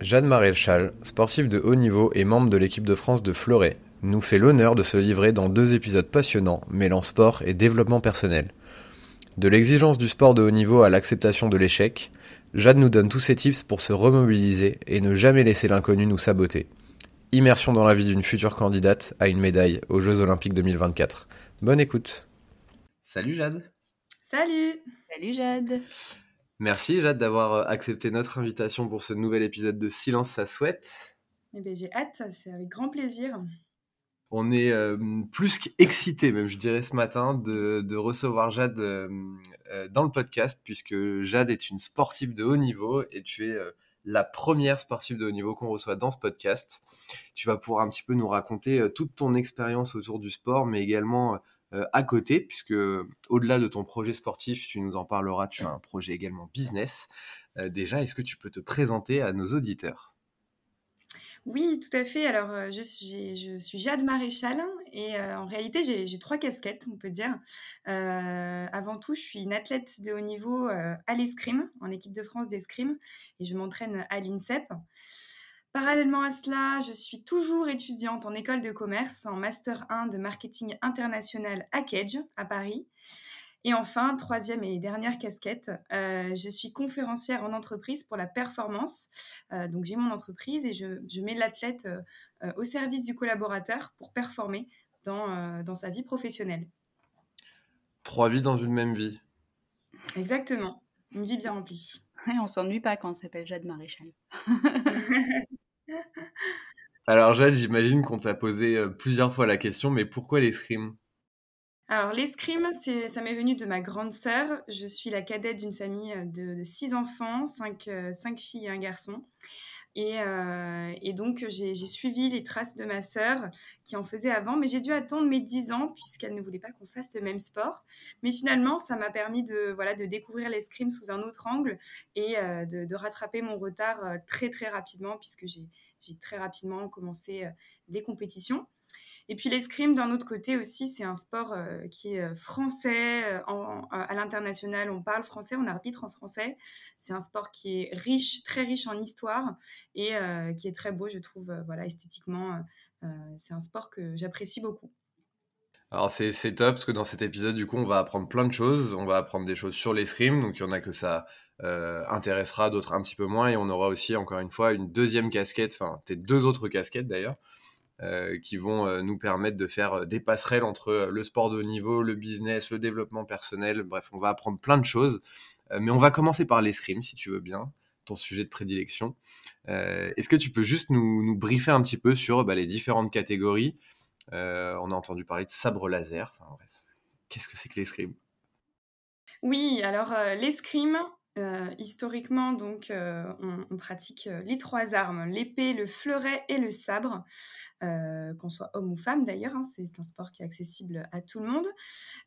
Jeanne Maréchal, sportive de haut niveau et membre de l'équipe de France de fleuret, nous fait l'honneur de se livrer dans deux épisodes passionnants mêlant sport et développement personnel. De l'exigence du sport de haut niveau à l'acceptation de l'échec, Jeanne nous donne tous ses tips pour se remobiliser et ne jamais laisser l'inconnu nous saboter. Immersion dans la vie d'une future candidate à une médaille aux Jeux Olympiques 2024. Bonne écoute. Salut Jade. Salut. Salut Jade. Merci Jade d'avoir euh, accepté notre invitation pour ce nouvel épisode de Silence ça souhaite. Eh bien, j'ai hâte, c'est avec grand plaisir. On est euh, plus qu'excité, même je dirais ce matin, de, recevoir Jade euh, dans le podcast, puisque Jade est une sportive de haut niveau et tu es la première sportive de haut niveau qu'on reçoit dans ce podcast. Tu vas pouvoir un petit peu nous raconter toute ton expérience autour du sport, mais également à côté, puisque au-delà de ton projet sportif, tu nous en parleras, tu as un projet également business. Euh, déjà, est-ce que tu peux te présenter à nos auditeurs? Oui, tout à fait. Alors, euh, je suis Jade Maréchal et en réalité, j'ai trois casquettes, on peut dire. avant tout, je suis une athlète de haut niveau à l'escrime, en équipe de France d'escrime, et je m'entraîne à l'INSEP. Parallèlement à cela, je suis toujours étudiante en école de commerce, en Master 1 de marketing international à Cage, à Paris. Et enfin, troisième et dernière casquette, euh, je suis conférencière en entreprise pour la performance. Euh, donc j'ai mon entreprise et je, mets l'athlète euh, au service du collaborateur pour performer dans, dans sa vie professionnelle. Trois vies dans une même vie. Exactement, une vie bien remplie. On on s'ennuie pas quand on s'appelle Jade Maréchal. Alors Jade, j'imagine qu'on t'a posé euh, plusieurs fois la question, mais pourquoi l'escrime? Alors, l'escrime, ça m'est venu de ma grande sœur. Je suis la cadette d'une famille euh, de, six enfants, euh, cinq, filles et un garçon. Euh, et, donc, j'ai suivi les traces de ma sœur qui en faisait avant, mais j'ai dû attendre mes 10 ans puisqu'elle ne voulait pas qu'on fasse le même sport. Mais finalement, ça m'a permis de, voilà, de découvrir l'escrime sous un autre angle et euh, de, rattraper mon retard euh, très, très rapidement puisque j'ai très rapidement commencé les compétitions. Et puis l'escrime, d'un autre côté aussi, c'est un sport euh, qui est euh, français. Euh, à l'international, on parle français, on arbitre en français. C'est un sport qui est riche, très riche en histoire et qui est très beau, je trouve, voilà, esthétiquement. c'est un sport que j'apprécie beaucoup. Alors c'est, top parce que dans cet épisode, du coup, on va apprendre plein de choses. On va apprendre des choses sur l'escrime, donc il y en a que ça intéressera, d'autres un petit peu moins. Et on aura aussi, encore une fois, une deuxième casquette, enfin, tes deux autres casquettes d'ailleurs, euh, qui vont euh, nous permettre de faire euh, des passerelles entre le sport de haut niveau, le business, le développement personnel. Bref, on va apprendre plein de choses. mais on va commencer par l'escrime, si tu veux bien, ton sujet de prédilection. Est-ce que tu peux juste nous, briefer un petit peu sur bah, les différentes catégories? On a entendu parler de sabre laser. Enfin, qu'est-ce que c'est que l'escrime oui, alors l'escrime, euh, historiquement, donc, euh, on, pratique euh, les trois armes, l'épée, le fleuret et le sabre, qu'on soit homme ou femme d'ailleurs, hein, c'est un sport qui est accessible à tout le monde.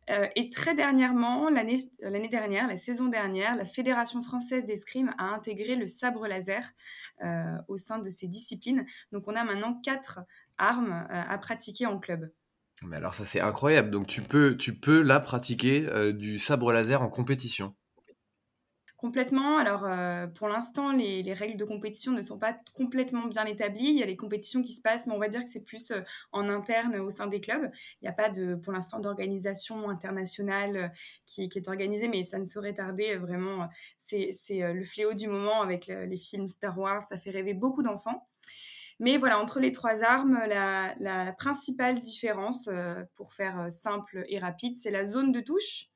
et très dernièrement, l'année dernière, la saison dernière, la Fédération française d'escrime a intégré le sabre laser au sein de ses disciplines. Donc on a maintenant quatre armes à pratiquer en club. Mais alors ça c'est incroyable, donc tu peux, tu peux là pratiquer du sabre laser en compétition Complètement. Alors, euh, pour l'instant, les, règles de compétition ne sont pas complètement bien établies. Il y a les compétitions qui se passent, mais on va dire que c'est plus euh, en interne au sein des clubs. Il n'y a pas de, pour l'instant, d'organisation internationale euh, qui, est organisée, mais ça ne saurait tarder. Vraiment, c'est le fléau du moment avec les films Star Wars. Ça fait rêver beaucoup d'enfants. Mais voilà, entre les trois armes, la, la principale différence, pour faire simple et rapide, c'est la zone de touche.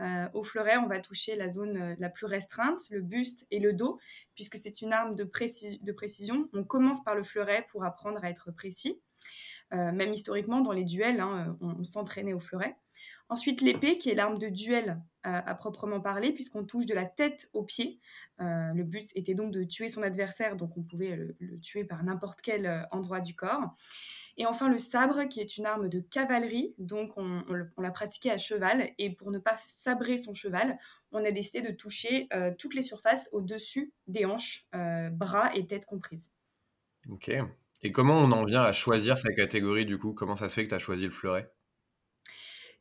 Euh, au fleuret, on va toucher la zone euh, la plus restreinte, le buste et le dos, puisque c'est une arme de, précision. On commence par le fleuret pour apprendre à être précis. Euh, même historiquement, dans les duels, hein, on, s'entraînait au fleuret. Ensuite, l'épée, qui est l'arme de duel à proprement parler, puisqu'on touche de la tête aux pieds. le but était donc de tuer son adversaire, donc on pouvait le tuer par n'importe quel endroit du corps. Et enfin, le sabre, qui est une arme de cavalerie, donc on, l'a pratiqué à cheval. Et pour ne pas sabrer son cheval, on a décidé de toucher euh, toutes les surfaces au-dessus des hanches, euh, bras et tête comprises. Ok. Et comment on en vient à choisir sa catégorie du coup? Comment ça se fait que tu as choisi le fleuret?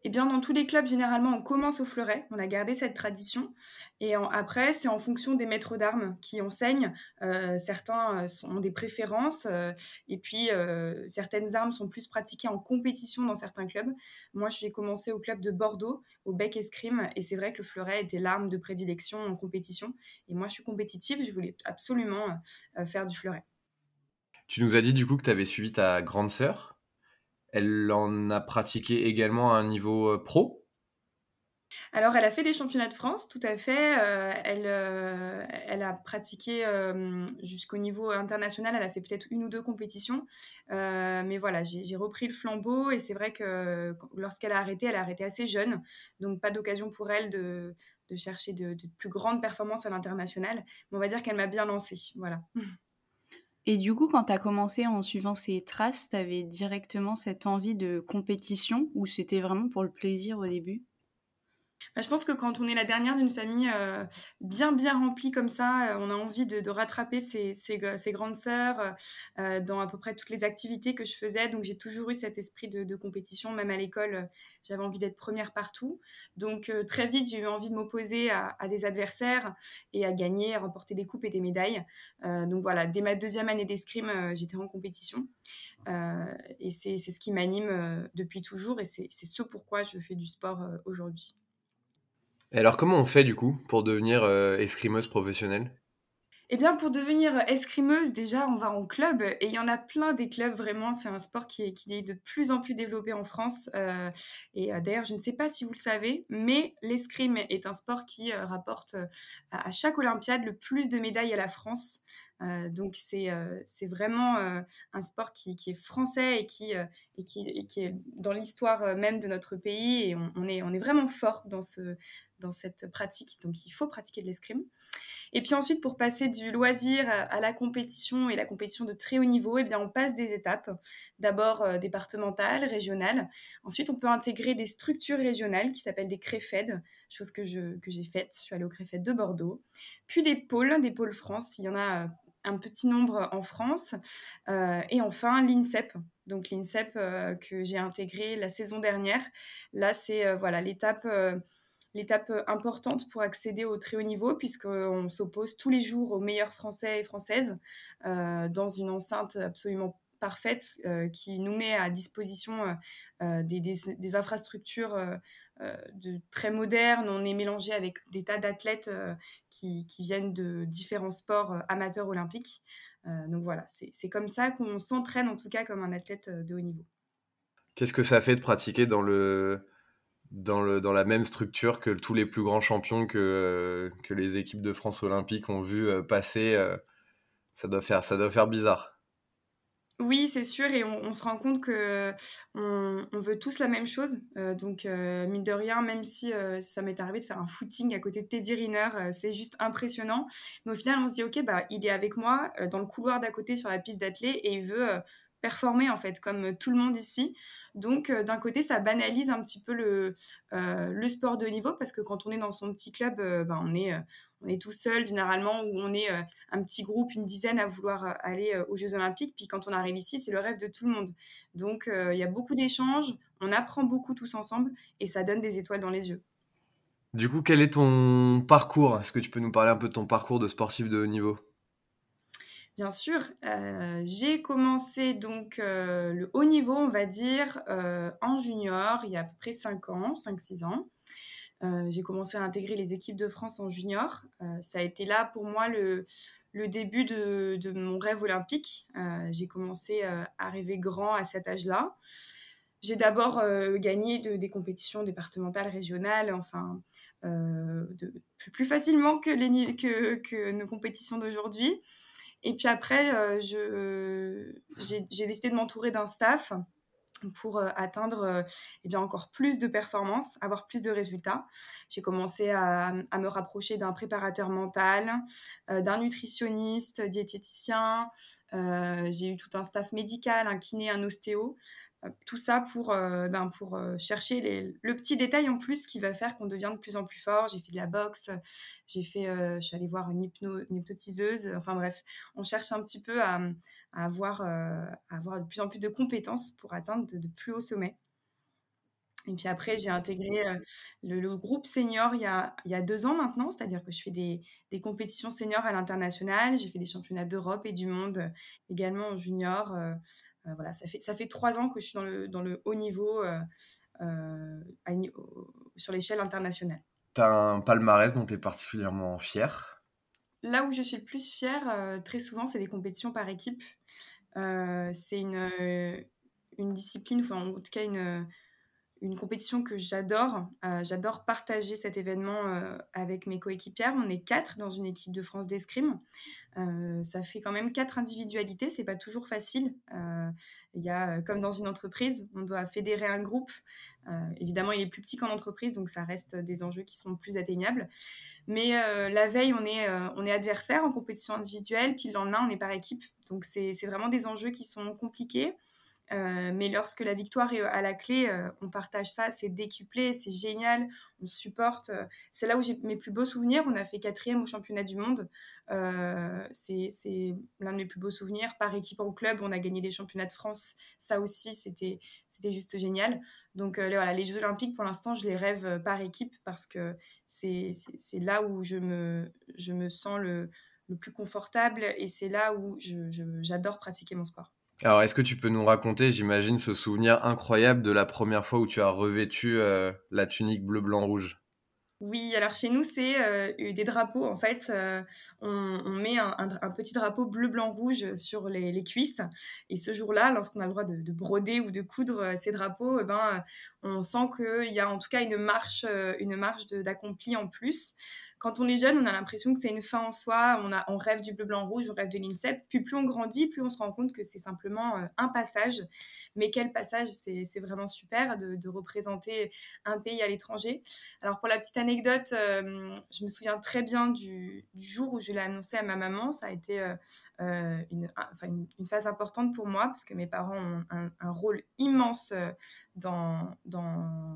Eh bien, dans tous les clubs, généralement, on commence au fleuret. On a gardé cette tradition. Et après, c'est en fonction des maîtres d'armes qui enseignent. Euh, certains euh, ont des préférences. Euh, et puis, certaines armes sont plus pratiquées en compétition dans certains clubs. Moi, j'ai commencé au club de Bordeaux, au bec escrime. Et c'est vrai que le fleuret était l'arme de prédilection en compétition. Et moi, je suis compétitive. Je voulais absolument faire du fleuret. Tu nous as dit du coup que tu avais suivi ta grande sœur? Elle en a pratiqué également à un niveau euh, pro? Alors, elle a fait des championnats de France, tout à fait. Euh, elle, euh, elle a pratiqué jusqu'au niveau international. Elle a fait peut-être une ou deux compétitions. mais voilà, j'ai repris le flambeau et c'est vrai que lorsqu'elle a arrêté, elle a arrêté assez jeune. Donc, pas d'occasion pour elle de, de chercher de, de, plus grandes performances à l'international. Mais on va dire qu'elle m'a bien lancée. Voilà. Et du coup, quand tu as commencé en suivant ces traces, tu avais directement cette envie de compétition ou c'était vraiment pour le plaisir au début? Bah, je pense que quand on est la dernière d'une famille euh, bien bien remplie comme ça, euh, on a envie de, rattraper ses, grandes sœurs euh, dans à peu près toutes les activités que je faisais. Donc j'ai toujours eu cet esprit de, compétition, même à l'école, j'avais envie d'être première partout. Donc très vite, j'ai eu envie de m'opposer à, des adversaires et à gagner, à remporter des coupes et des médailles. donc voilà, dès ma deuxième année d'escrime, j'étais en compétition. et c'est ce qui m'anime depuis toujours et c'est ce pourquoi je fais du sport aujourd'hui. Et alors, comment on fait du coup pour devenir euh, escrimeuse professionnelle? Eh bien, pour devenir escrimeuse, déjà, on va en club. Et il y en a plein des clubs, vraiment. C'est un sport qui est, qui est de plus en plus développé en France. Euh, et euh, d'ailleurs, je ne sais pas si vous le savez, mais l'escrime est un sport qui rapporte à chaque Olympiade le plus de médailles à la France. donc, c'est vraiment un sport qui, qui, est français et qui, et qui, et qui est dans l'histoire même de notre pays. Et on, on, est, on est vraiment fort dans ce, dans cette pratique. Donc, il faut pratiquer de l'escrime. Et puis ensuite, pour passer du loisir à la compétition et la compétition de très haut niveau, eh bien, on passe des étapes. D'abord euh, départementales, régionales. Ensuite, on peut intégrer des structures régionales qui s'appellent des CREFED, chose que, je, que j'ai faite. Je suis allée au CREFED de Bordeaux. Puis des pôles, des pôles France. Il y en a euh, un petit nombre en France. Euh, et enfin, l'INSEP. Donc l'INSEP que j'ai intégré la saison dernière. Là, c'est voilà l'étape l'étape euh, importante pour accéder au très haut niveau, puisqu'on s'oppose tous les jours aux meilleurs Français et Françaises euh, dans une enceinte absolument parfaite euh, qui nous met à disposition des, infrastructures très modernes. On est mélangé avec des tas d'athlètes qui, qui, viennent de différents sports amateurs olympiques. donc voilà, c'est comme ça qu'on s'entraîne en tout cas comme un athlète de haut niveau. Qu'est-ce que ça fait de pratiquer dans le, dans, le, dans la même structure que tous les plus grands champions que, euh, que les équipes de France olympiques ont vu euh, passer. Euh, ça, doit faire, ça doit faire bizarre. Oui, c'est sûr, et on, se rend compte que on, veut tous la même chose. donc, mine de rien, même si ça m'est arrivé de faire un footing à côté de Teddy Riner, c'est juste impressionnant. Mais au final, on se dit, ok, bah, il est avec moi dans le couloir d'à côté sur la piste d'athlée et il veut performer en fait, comme tout le monde ici. Donc euh, d'un côté, ça banalise un petit peu le, euh, le sport de niveau parce que quand on est dans son petit club, euh, ben, on, est, on est tout seul généralement ou on est un petit groupe, une dizaine à vouloir aller aux Jeux Olympiques. Puis quand on arrive ici, c'est le rêve de tout le monde. Donc il y a beaucoup d'échanges, on apprend beaucoup tous ensemble et ça donne des étoiles dans les yeux. Du coup, quel est ton parcours? Est-ce que tu peux nous parler un peu de ton parcours de sportif de haut niveau? Bien sûr, euh, j'ai commencé donc euh, le haut niveau, on va dire, euh, en junior, il y a à peu près 5 ans, 5-6 ans. j'ai commencé à intégrer les équipes de France en junior. ça a été là pour moi le, début de, mon rêve olympique. j'ai commencé à rêver grand à cet âge-là. J'ai d'abord gagné des compétitions départementales, régionales, enfin, plus, facilement que, nos compétitions d'aujourd'hui. Et puis après, euh, j'ai décidé de m'entourer d'un staff pour atteindre eh bien, encore plus de performances, avoir plus de résultats. J'ai commencé à, me rapprocher d'un préparateur mental, d'un nutritionniste, diététicien. j'ai eu tout un staff médical, un kiné, un ostéo. Tout ça pour, ben, pour chercher le petit détail en plus qui va faire qu'on devient de plus en plus fort. J'ai fait de la boxe, j'ai fait, je suis allée voir une, une hypnotiseuse. Enfin bref, on cherche un petit peu à, à avoir, euh, avoir de plus en plus de compétences pour atteindre de, plus hauts sommets. Et puis après, j'ai intégré euh, le, groupe senior il y, a, il y a deux ans maintenant, c'est-à-dire que je fais des, des compétitions seniors à l'international, j'ai fait des championnats d'Europe et du monde euh, également en junior. Voilà, ça fait, ça fait trois ans que je suis dans le, dans le haut niveau sur l'échelle internationale. Tu as un palmarès dont tu es particulièrement fier Là où je suis le plus fière, euh, très souvent, c'est des compétitions par équipe. Euh, c'est une, euh, une discipline, enfin, en tout cas une, une compétition que j'adore. j'adore partager cet événement avec mes coéquipières. On est quatre dans une équipe de France d'escrime. ça fait quand même quatre individualités. C'est pas toujours facile. Il y a, comme dans une entreprise, on doit fédérer un groupe. évidemment, il est plus petit qu'en entreprise, donc ça reste des enjeux qui sont plus atteignables. Mais euh, la veille, on est, euh, on est adversaire en compétition individuelle, puis le lendemain, on est par équipe. Donc, c'est vraiment des enjeux qui sont compliqués. Euh, mais lorsque la victoire est à la clé, on partage ça, c'est décuplé, c'est génial, on supporte. c'est là où j'ai mes plus beaux souvenirs. On a fait quatrième au championnat du monde. c'est l'un de mes plus beaux souvenirs. Par équipe en club, on a gagné les championnats de France. Ça aussi, c'était juste génial. Donc voilà, les Jeux olympiques, pour l'instant, je les rêve par équipe parce que c'est là où je me, sens le plus confortable et c'est là où j'adore pratiquer mon sport. Alors, est-ce que tu peux nous raconter, j'imagine, ce souvenir incroyable de la première fois où tu as revêtu euh, la tunique bleu, blanc, rouge? Oui, alors chez nous, c'est euh, des drapeaux. En fait, euh, on, met un, petit drapeau bleu, blanc, rouge sur les, cuisses. Et ce jour-là, lorsqu'on a le droit de, broder ou de coudre ces drapeaux, eh ben, on sent qu'il y a en tout cas une marche, une marche d'accompli en plus quand on est jeune, on a l'impression que c'est une fin en soi, on, rêve du bleu, blanc, rouge, on rêve de l'INSEP. Puis plus on grandit, plus on se rend compte que c'est simplement euh, un passage. Mais quel passage C'est vraiment super de, représenter un pays à l'étranger. Alors pour la petite anecdote, euh, je me souviens très bien du, jour où je l'ai annoncé à ma maman. Ça a été euh, une, phase importante pour moi parce que mes parents ont un, rôle immense dans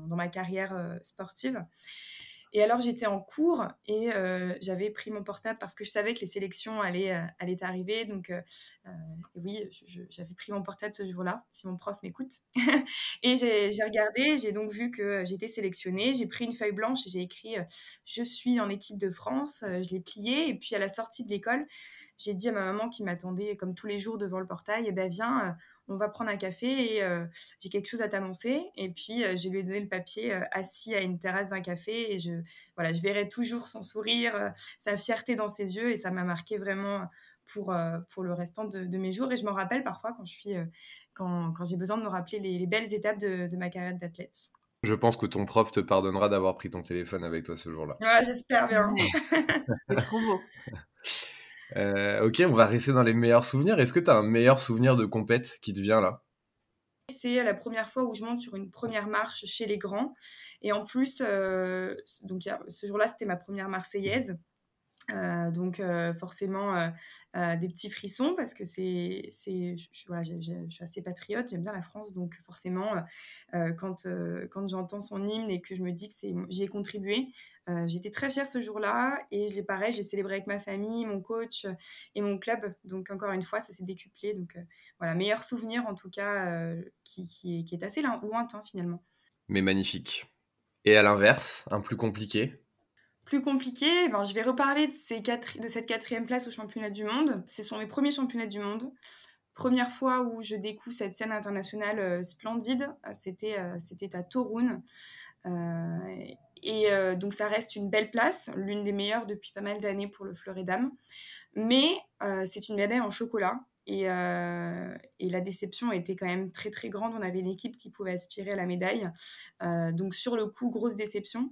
ma carrière sportive. Et alors, j'étais en cours et euh, j'avais pris mon portable parce que je savais que les sélections allaient, euh, allaient arriver. Donc, euh, oui, j'avais pris mon portable ce jour-là, si mon prof m'écoute. et j'ai regardé, j'ai donc vu que j'étais sélectionnée. J'ai pris une feuille blanche et j'ai écrit Je suis en équipe de France. Je l'ai pliée. Et puis, à la sortie de l'école, j'ai dit à ma maman qui m'attendait comme tous les jours devant le portail, eh ben viens, on va prendre un café et euh, j'ai quelque chose à t'annoncer. Et puis, euh, je lui ai donné le papier euh, assis à une terrasse d'un café et je, voilà, je verrai toujours son sourire, sa fierté dans ses yeux et ça m'a marqué vraiment pour, pour le restant de, mes jours. Et je m'en rappelle parfois quand je suis, quand, quand j'ai besoin de me rappeler les, belles étapes de, de ma carrière d'athlète. Je pense que ton prof te pardonnera d'avoir pris ton téléphone avec toi ce jour-là. Ouais, j'espère bien. C'est trop beau. Euh, ok, on va rester dans les meilleurs souvenirs. Est-ce que tu as un meilleur souvenir de compète qui te vient là? C'est la première fois où je monte sur une première marche chez les grands. Et en plus, euh, donc, ce jour-là, c'était ma première Marseillaise. Euh, donc euh, forcément euh, des petits frissons parce que c'est c'est je, suis assez patriote j'aime bien la France donc forcément quand quand j'entends son hymne et que je me dis que c'est j'y ai contribué j'étais très fière ce jour-là et j'ai pareil j'ai célébré avec ma famille mon coach et mon club. Donc encore une fois ça s'est décuplé. Donc voilà meilleur souvenir en tout cas qui, qui, est, qui est assez lointain finalement. Mais magnifique. Et à l'inverse un plus compliqué? Plus compliqué, ben, je vais reparler de, cette quatrième place au championnat du monde. Ce sont mes premiers championnats du monde. Première fois où je découvre cette scène internationale euh, splendide, euh, c'était euh, c'était à Torun. et donc ça reste une belle place, l'une des meilleures depuis pas mal d'années pour le fleuret d'âme. Mais c'est une médaille en chocolat. Et, et, la déception était quand même très très grande. On avait une équipe qui pouvait aspirer à la médaille. donc sur le coup, grosse déception.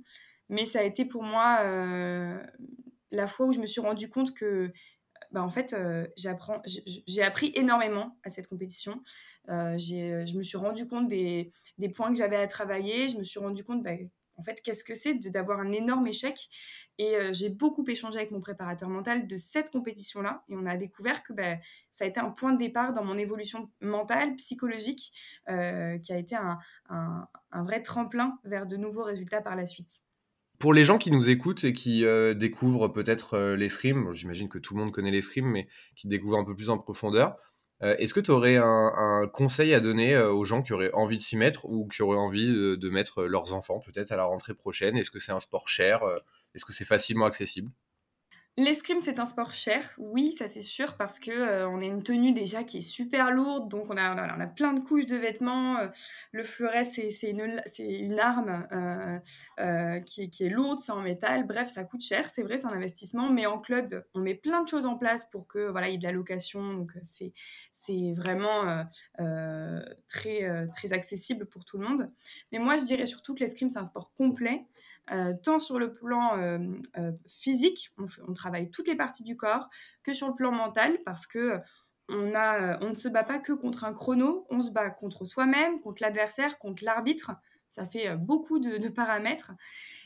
Mais ça a été pour moi euh, la fois où je me suis rendu compte que bah, en fait, j'ai appris énormément à cette compétition. je me suis rendu compte des, points que j'avais à travailler. Je me suis rendu compte, bah, en fait, qu'est-ce que c'est d'avoir un énorme échec Et j'ai beaucoup échangé avec mon préparateur mental de cette compétition-là. Et on a découvert que bah, ça a été un point de départ dans mon évolution mentale, psychologique, qui a été un, vrai tremplin vers de nouveaux résultats par la suite. Pour les gens qui nous écoutent et qui euh, découvrent peut-être euh, l'escrime, j'imagine que tout le monde connaît l'escrime, mais qui découvrent un peu plus en profondeur, euh, est-ce que tu aurais un, conseil à donner aux gens qui auraient envie de s'y mettre ou qui auraient envie de mettre leurs enfants peut-être à la rentrée prochaine? Est-ce que c'est un sport cher Est-ce que c'est facilement accessible? L'escrime, c'est un sport cher, oui, ça c'est sûr, parce que euh, on a une tenue déjà qui est super lourde, donc on a, on a, plein de couches de vêtements. Euh, le fleuret, c'est une, une arme euh, qui, qui, est lourde, c'est en métal. Bref, ça coûte cher, c'est vrai, c'est un investissement, mais en club, on met plein de choses en place pour que voilà, il y ait de la location, donc c'est vraiment très très accessible pour tout le monde. Mais moi, je dirais surtout que l'escrime, c'est un sport complet. Euh, tant sur le plan euh, euh, physique, on, travaille toutes les parties du corps, que sur le plan mental, parce que on, ne se bat pas que contre un chrono, on se bat contre soi-même, contre l'adversaire, contre l'arbitre. Ça fait beaucoup de, paramètres.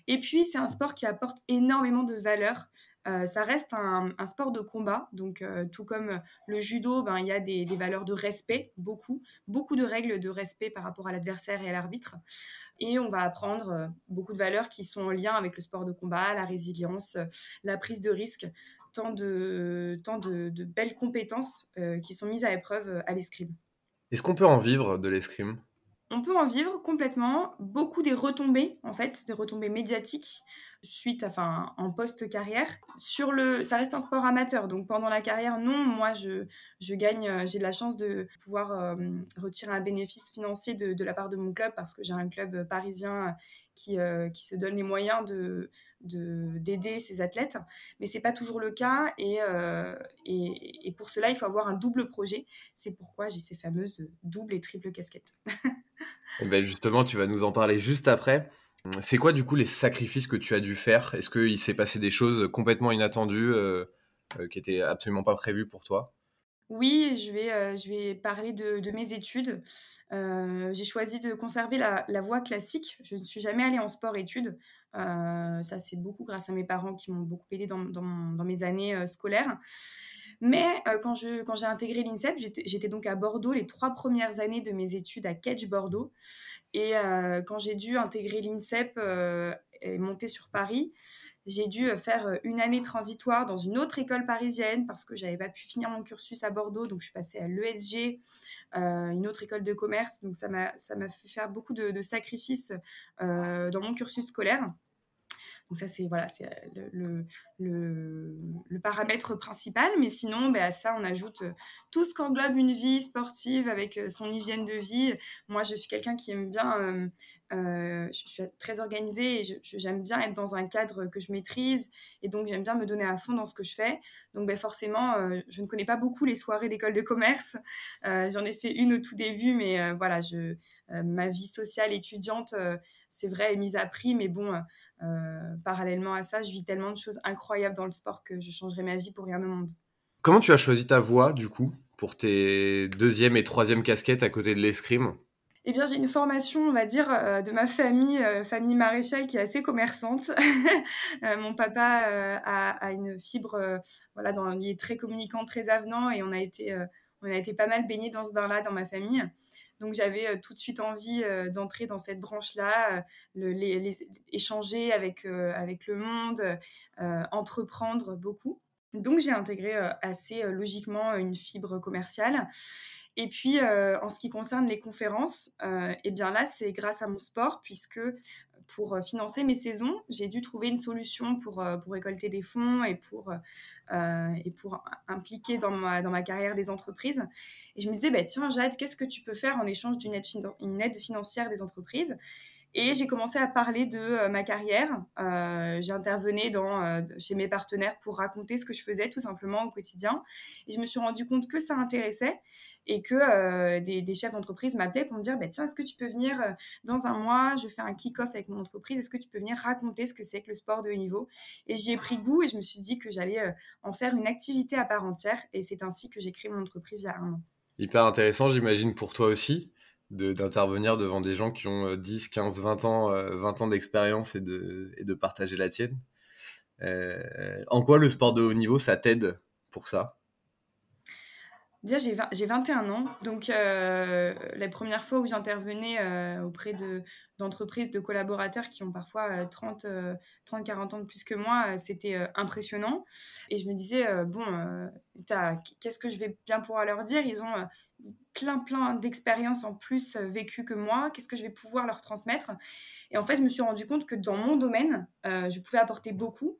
Et puis, c'est un sport qui apporte énormément de valeur. Ça reste un, sport de combat, donc tout comme le judo, ben, il y a des, des, valeurs de respect, beaucoup, beaucoup de règles de respect par rapport à l'adversaire et à l'arbitre. Et on va apprendre euh, beaucoup de valeurs qui sont en lien avec le sport de combat, la résilience, euh, la prise de risque, tant de, tant de, belles compétences euh, qui sont mises à épreuve à l'escrime. Est-ce qu'on peut en vivre de l'escrime? On peut en vivre complètement. Beaucoup des retombées, en fait, des retombées médiatiques suite, enfin, en post-carrière. Sur le, ça reste un sport amateur, donc pendant la carrière, non. Moi, je, je gagne, euh, j'ai de la chance de pouvoir euh, retirer un bénéfice financier de, la part de mon club parce que j'ai un club parisien qui, euh, qui se donne les moyens de d'aider ses athlètes, mais c'est pas toujours le cas et, et, pour cela il faut avoir un double projet. C'est pourquoi j'ai ces fameuses double et triple casquettes. et ben justement, tu vas nous en parler juste après. C'est quoi du coup les sacrifices que tu as dû faire? Est-ce qu'il s'est passé des choses complètement inattendues euh, euh, qui étaient absolument pas prévues pour toi? Oui, je vais, euh, je vais parler de, mes études. j'ai choisi de conserver la, voie classique. Je ne suis jamais allée en sport-études. ça, c'est beaucoup grâce à mes parents qui m'ont beaucoup aidé dans, dans, mes années scolaires. Mais quand, je, quand j'ai intégré l'INSEP, j'étais, donc à Bordeaux les trois premières années de mes études à Ketch Bordeaux. Et euh, quand j'ai dû intégrer l'INSEP euh, et monter sur Paris, j'ai dû euh, faire une année transitoire dans une autre école parisienne parce que j'avais pas pu finir mon cursus à Bordeaux, donc je suis passée à l'ESG, une autre école de commerce. Donc ça m'a fait faire beaucoup de sacrifices dans mon cursus scolaire. Donc ça, c'est voilà, c'est le, le, le, paramètre principal. Mais sinon, ben, à ça, on ajoute euh, tout ce qu'englobe une vie sportive avec euh, son hygiène de vie. Moi, je suis quelqu'un qui aime bien... Euh, je suis très organisée et j'aime bien être dans un cadre que je maîtrise et donc j'aime bien me donner à fond dans ce que je fais. Donc ben, forcément, je ne connais pas beaucoup les soirées d'école de commerce. J'en ai fait une au tout début, mais voilà, je, ma vie sociale étudiante, c'est vrai, est mise à prix, mais bon, euh, parallèlement à ça, je vis tellement de choses incroyables dans le sport que je changerai ma vie pour rien au monde. Comment tu as choisi ta voie, du coup, pour tes deuxième et troisième casquettes à côté de l'escrime? Eh bien, j'ai une formation, on va dire, euh, de ma famille, euh, famille maréchal, qui est assez commerçante. mon papa a, une fibre, voilà, dans, il est très communicant, très avenant, et on a été, on a été pas mal baigné dans ce bain-là dans ma famille. Donc j'avais euh, tout de suite envie euh, d'entrer dans cette branche-là, euh, les, échanger avec, avec le monde, entreprendre beaucoup. Donc j'ai intégré assez logiquement une fibre commerciale. Et puis, en ce qui concerne les conférences, eh bien là, c'est grâce à mon sport, puisque pour financer mes saisons, j'ai dû trouver une solution pour, pour récolter des fonds et pour, et pour impliquer dans ma, dans ma carrière des entreprises. Et je me disais, bah, tiens, Jade, qu'est-ce que tu peux faire en échange d'une aide, une aide financière des entreprises? Et j'ai commencé à parler de ma carrière. J'intervenais dans, chez mes partenaires pour raconter ce que je faisais tout simplement au quotidien. Et je me suis rendu compte que ça intéressait et que euh, des, chefs d'entreprise m'appelaient pour me dire bah, tiens, est-ce que tu peux venir euh, dans un mois Je fais un kick-off avec mon entreprise. Est-ce que tu peux venir raconter ce que c'est que le sport de haut niveau? Et j'y ai pris goût et je me suis dit que j'allais euh, en faire une activité à part entière. Et c'est ainsi que j'ai créé mon entreprise il y a un an. Hyper intéressant, j'imagine, pour toi aussi d'intervenir devant des gens qui ont 10, 15, 20 ans, 20 ans d'expérience et de, et de partager la tienne. en quoi le sport de haut niveau, ça t'aide pour ça? Déjà, j'ai 21 ans, donc euh, la première fois où j'intervenais euh, auprès d'entreprises, de, collaborateurs qui ont parfois 30, 30, 40 ans de plus que moi, c'était impressionnant. Et je me disais, bon, qu'est-ce que je vais bien pouvoir leur dire? Ils ont plein, plein d'expériences en plus vécues que moi. Qu'est-ce que je vais pouvoir leur transmettre? Et en fait, je me suis rendu compte que dans mon domaine, je pouvais apporter beaucoup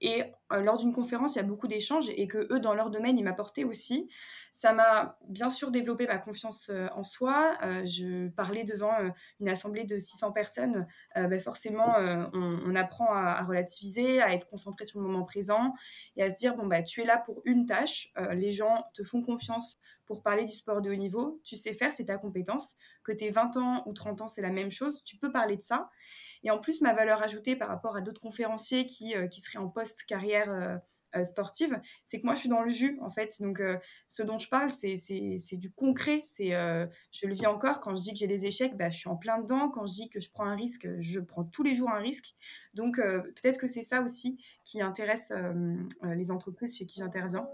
et euh, lors d'une conférence, il y a beaucoup d'échanges et que eux, dans leur domaine, ils m'apportaient aussi. Ça m'a bien sûr développé ma confiance euh, en soi. Euh, je parlais devant une assemblée de 600 personnes. Ben forcément, on, apprend à, relativiser, à être concentré sur le moment présent et à se dire bon, bah, tu es là pour une tâche. les gens te font confiance pour parler du sport de haut niveau. Tu sais faire, c'est ta compétence. Que tu aies 20 ans ou 30 ans, c'est la même chose. Tu peux parler de ça. Et en plus, ma valeur ajoutée par rapport à d'autres conférenciers qui, euh, qui seraient en post-carrière euh, euh, sportive, c'est que moi, je suis dans le jus, en fait. Donc, ce dont je parle, c'est du concret. Je le vis encore. Quand je dis que j'ai des échecs, bah, je suis en plein dedans. Quand je dis que je prends un risque, je prends tous les jours un risque. Donc, peut-être que c'est ça aussi qui intéresse les entreprises chez qui j'interviens.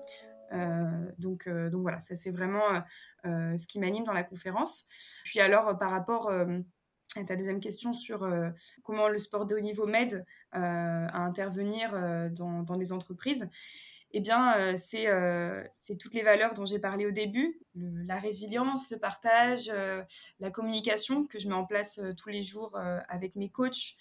donc, donc voilà, ça c'est vraiment ce qui m'anime dans la conférence. Puis alors, par rapport et ta deuxième question sur euh, comment le sport de haut niveau m'aide euh, à intervenir euh, dans, les entreprises, eh bien, c'est toutes les valeurs dont j'ai parlé au début, la résilience, le partage, la communication que je mets en place tous les jours avec mes coachs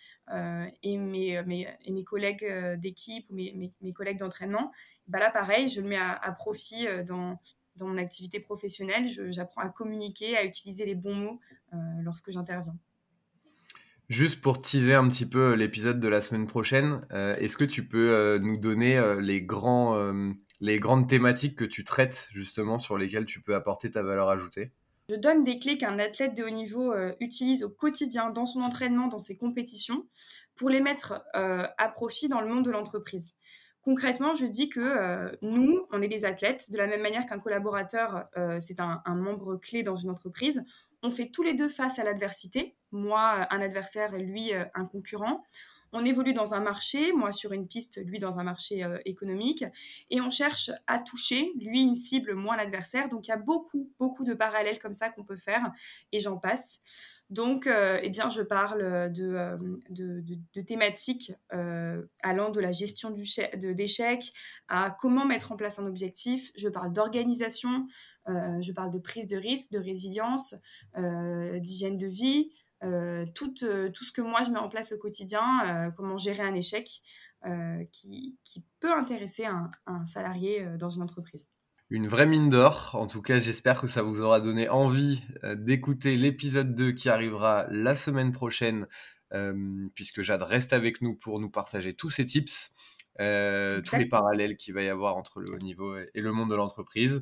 et, mes, collègues d'équipe ou mes, collègues d'entraînement. Bah là, pareil, je le mets à, profit dans mon activité professionnelle. J'apprends à communiquer, à utiliser les bons mots lorsque j'interviens. Juste pour teaser un petit peu l'épisode de la semaine prochaine, euh, est-ce que tu peux euh, nous donner euh, les, grandes thématiques que tu traites justement sur lesquelles tu peux apporter ta valeur ajoutée? Je donne des clés qu'un athlète de haut niveau utilise au quotidien dans son entraînement, dans ses compétitions, pour les mettre à profit dans le monde de l'entreprise. Concrètement, je dis que nous, on est des athlètes, de la même manière qu'un collaborateur, c'est un membre clé dans une entreprise on fait tous les deux face à l'adversité, moi un adversaire et lui euh, un concurrent. On évolue dans un marché, moi sur une piste, lui dans un marché euh, économique, et on cherche à toucher, lui une cible, moi l'adversaire. Donc il y a beaucoup, beaucoup de parallèles comme ça qu'on peut faire, et j'en passe. Donc, euh, eh bien, je parle de, de, thématiques allant de la gestion d'échecs à comment mettre en place un objectif. Je parle d'organisation, euh, je parle de prise de risque, de résilience, euh, d'hygiène de vie, euh, tout, ce que moi je mets en place au quotidien, comment gérer un échec qui, peut intéresser un, salarié dans une entreprise une vraie mine d'or. En tout cas, j'espère que ça vous aura donné envie d'écouter l'épisode 2 qui arrivera la semaine prochaine, puisque Jade reste avec nous pour nous partager tous ces tips. Euh, tous les parallèles qu'il va y avoir entre le haut niveau et, le monde de l'entreprise.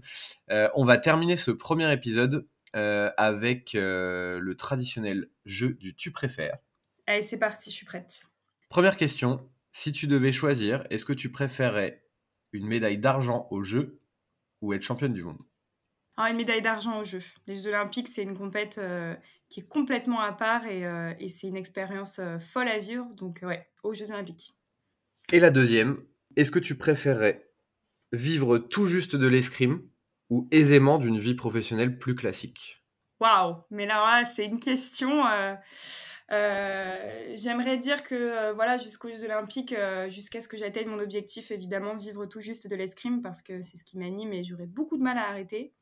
Euh, on va terminer ce premier épisode euh, avec le traditionnel jeu du tu préfères. Allez, c'est parti, je suis prête. Première question, si tu devais choisir, est-ce que tu préférais une médaille d'argent au jeu ou être championne du monde? Ah, Une médaille d'argent au jeu. Les Jeux olympiques, c'est une compète qui est complètement à part et, et c'est une expérience folle à vivre. Donc ouais, aux Jeux olympiques. Et la deuxième, est-ce que tu préférerais vivre tout juste de l'escrime ou aisément d'une vie professionnelle plus classique? Waouh Mais là, c'est une question. Euh, euh, j'aimerais dire que euh, voilà, jusqu'aux Jeux Olympiques, jusqu'à ce que j'atteigne mon objectif, évidemment, vivre tout juste de l'escrime parce que c'est ce qui m'anime et j'aurais beaucoup de mal à arrêter.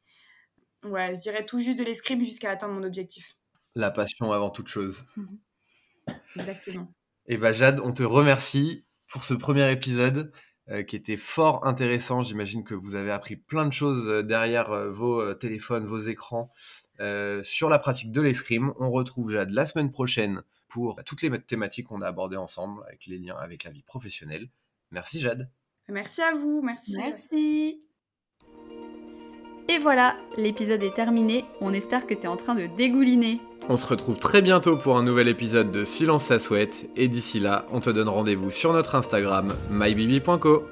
Ouais, je dirais tout juste de l'escrime jusqu'à atteindre mon objectif. La passion avant toute chose. Exactement. Et eh bah Jade, on te remercie pour ce premier épisode euh, qui était fort intéressant. J'imagine que vous avez appris plein de choses euh, derrière euh, vos téléphones, vos écrans sur la pratique de l'escrime. On retrouve Jade la semaine prochaine pour toutes les thématiques qu'on a abordées ensemble avec les liens avec la vie professionnelle. Merci Jade. Merci à vous, merci. Merci. Et voilà, l'épisode est terminé. On espère que tu es en train de dégouliner. On se retrouve très bientôt pour un nouvel épisode de Silence ça souhaite. Et d'ici là, on te donne rendez-vous sur notre Instagram, mybibi.co.